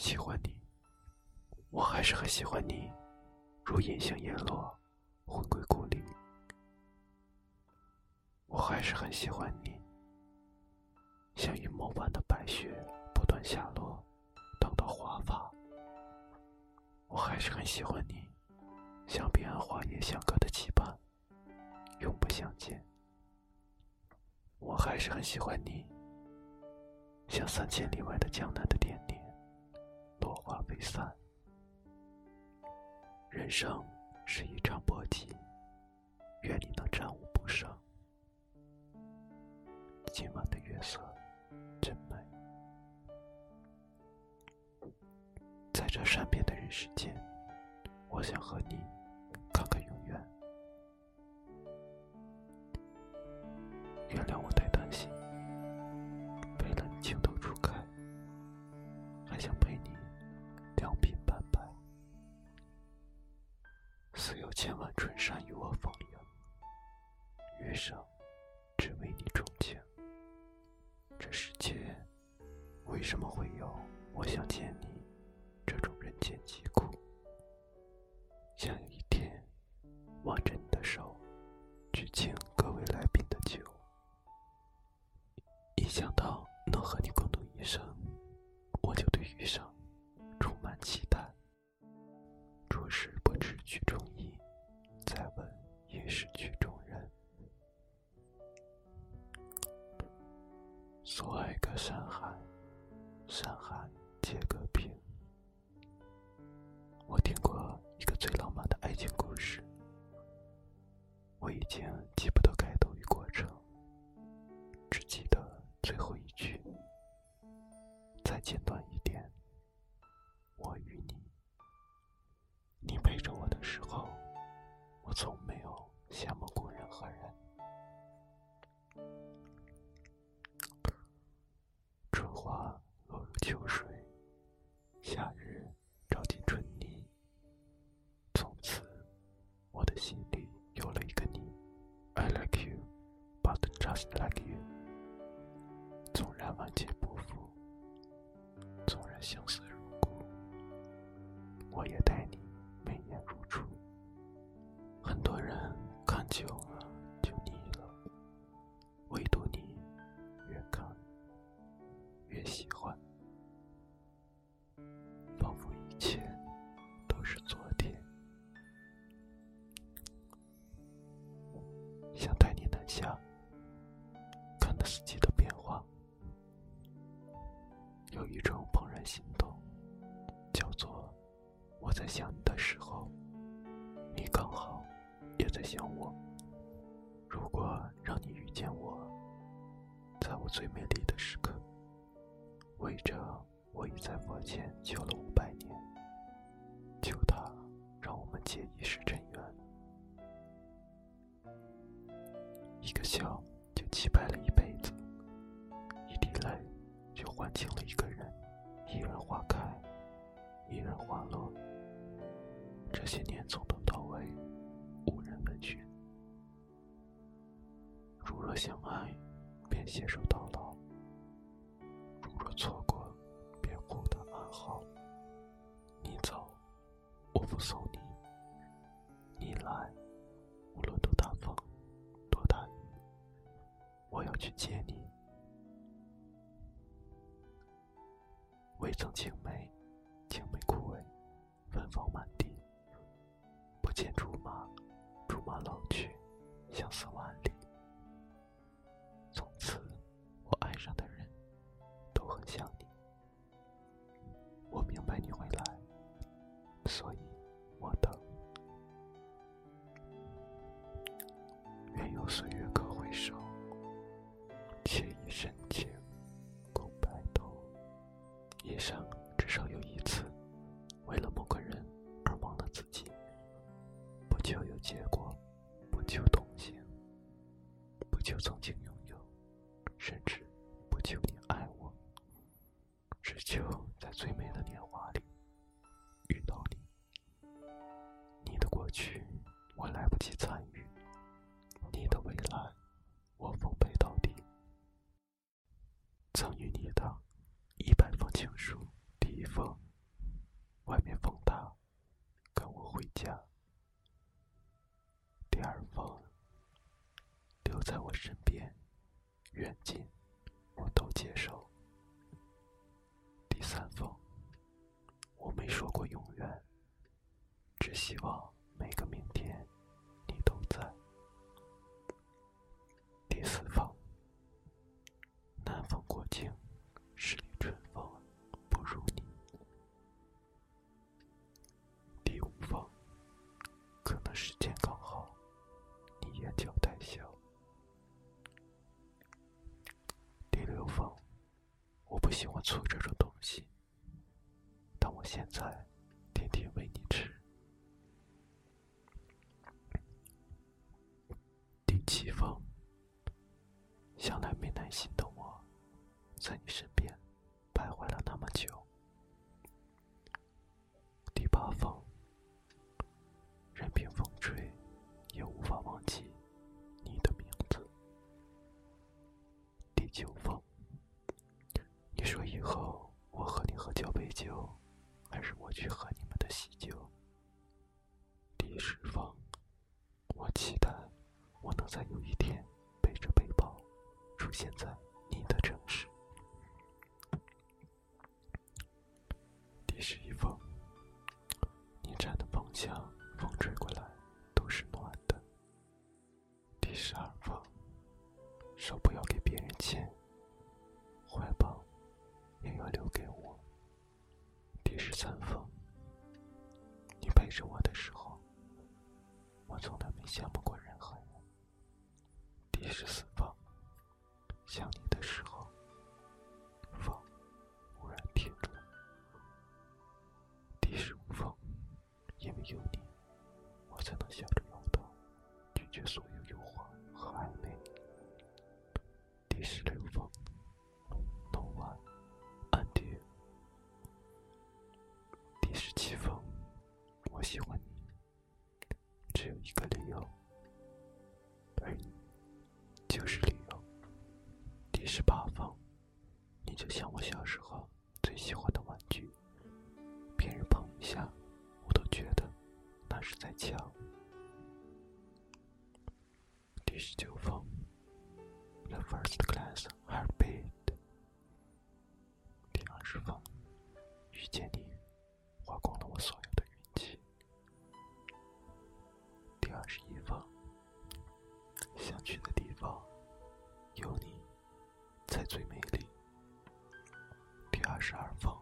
喜欢你，我还是很喜欢你，如银杏叶落，魂归故里。我还是很喜欢你，像雨梦般的白雪不断下落，等到花发。我还是很喜欢你，像彼岸花叶相隔的期盼，永不相见。我还是很喜欢你，像三千里外的江南的点点，散。人生是一场搏击，愿你能战无不胜。今晚的月色真美，在这善变的人世间，我想和你看看永远。原谅我自有千万春山与我逢迎，余生只为你钟情。这世界为什么会有我想见你这种人间疾苦？想有一天挽着你的手去敬各位来宾的酒，一想到能和你共度一生，我就对余生充满期待。着实不知曲中意，是曲中人。所爱隔山海，山海皆可平。我听过一个最浪漫的爱情故事，我以前 like you，。纵然万劫不复，纵然相思如故，我也待你眉眼如初。想我。如果让你遇见我，在我最美丽的时刻，为着我已在佛前求了五百年，求他让我们结一世真缘。一个笑就击败了一辈子，一滴泪就换清了一个人。一人花开，一人花落。这些年从携手到老；如若错过，便互道安好。你走，我不送你；你来，无论多大风，多大雨，我要去接你。未曾青梅，青梅枯萎，芬芳满地。不见竹马，竹马老去，相思只求在最美的年华里遇到你。你的过去我来不及参与你的未来我奉陪到底。赠予你的一百封情书第一封外面风大跟我回家。第二封留在我身边远近我都接受希望每个明天你都在。第四封，南风过境，十里春风不如你。第五封，可能时间刚好，你眼角带笑。第六封，我不喜欢醋这种东西，但我现在在你身边徘徊了那么久。第八封，任凭风吹，也无法忘记你的名字。第九封，你说以后我和你喝交杯酒，还是我去喝你们的喜酒？第十封，我期待我能在有一天背着背包出现在像，风吹过来都是暖的。第十二封，手不要给别人牵，怀抱也要留给我。第十三封，你陪着我的时候，我从来没羡慕过任何人。第十四封，想你像我小时候十二封，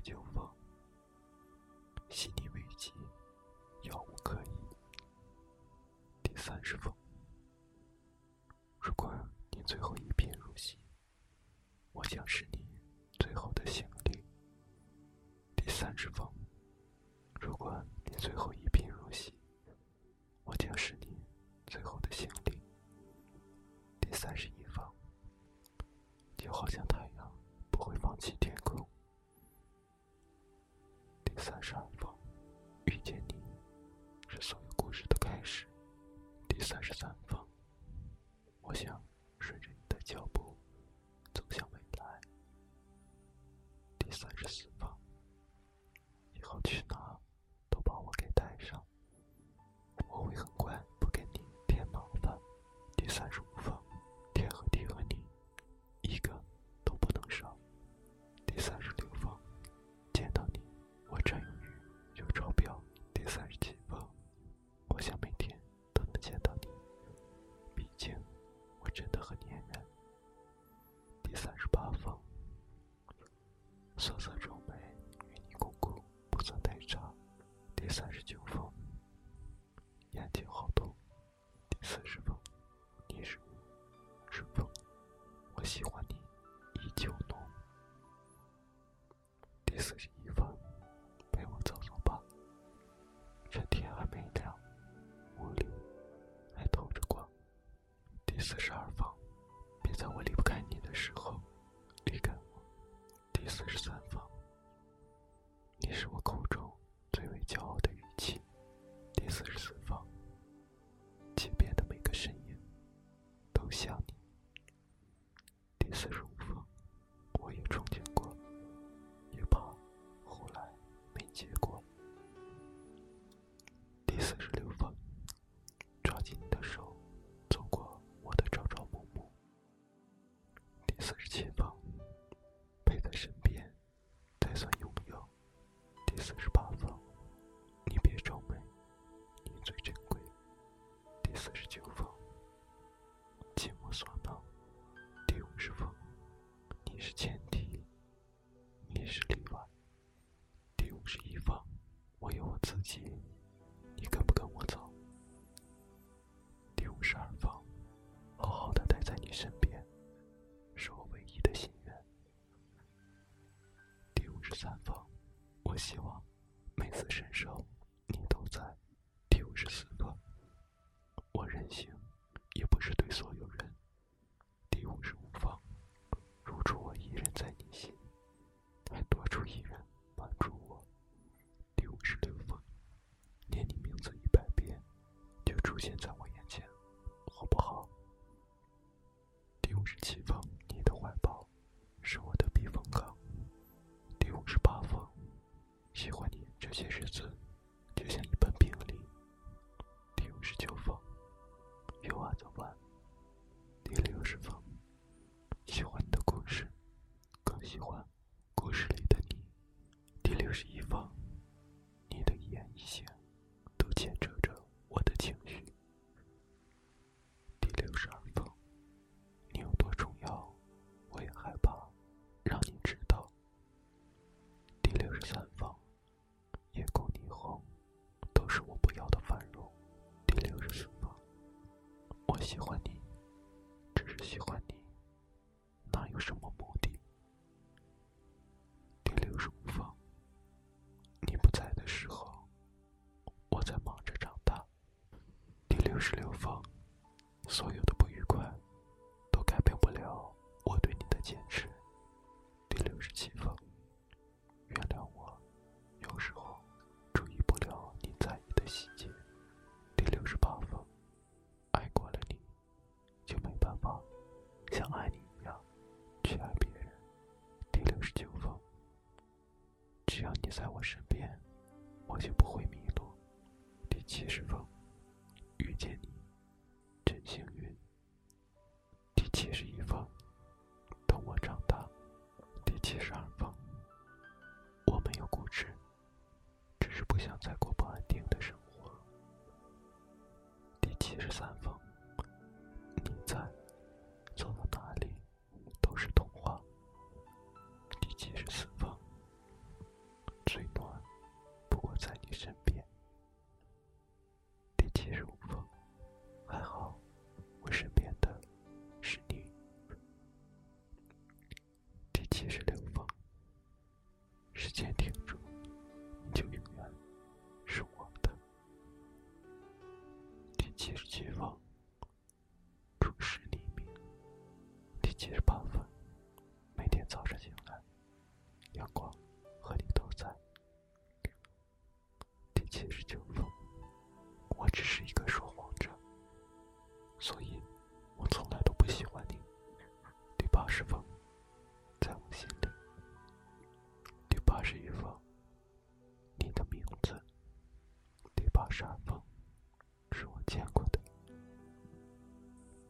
第九封，细腻危机，遥无可依。第三十封，如果你最后一片入戏，我将是你最后的行李。第三十封，我想顺着你的脚步三十八封，色色皱眉，与你共苦不算太差。第三十九封，眼睛好痛。第四十封，你是雾，是风，我喜欢你，依旧浓。第四十一封，陪我走走吧。趁天还没亮，屋里还透着光。第四十二。第四十三方，你是我口中最为骄傲的语气。第四十四方，街边的每个身影都像你。第四十五方，我也憧憬过，也怕后来没结果。第四十六方，抓紧你的手，走过我的朝朝暮暮。第四十七方。希望每次伸手第六十六封所有的不愉快都改变不了我对你的坚持。第六十七封原谅我有时候注意不了你在意的细节。第六十八封爱过了你就没办法像爱你一样去爱别人。第六十九封只要你在我身边时间停住，你就永远是我的。第七十七封，注视你面。第七十八。沙发是我见过的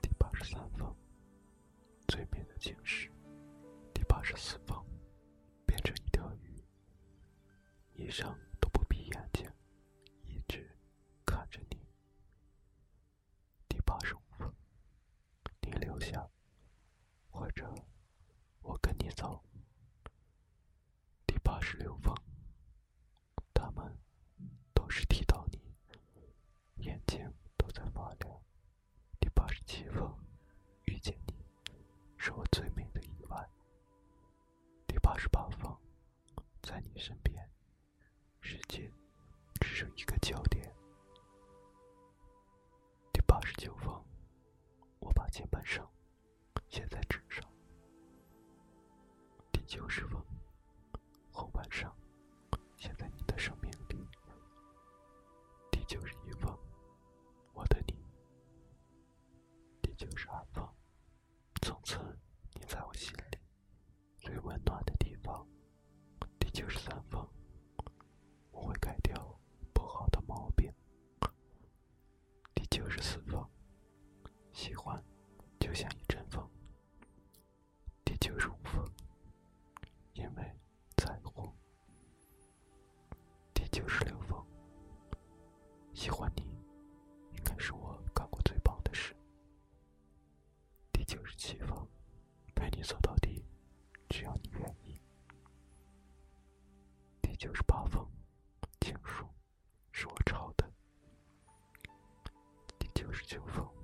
第八十三封最美的情诗第八十四封变成一条鱼一生在你身边。九十三分九十八封情书，是我抄的。第九十九封。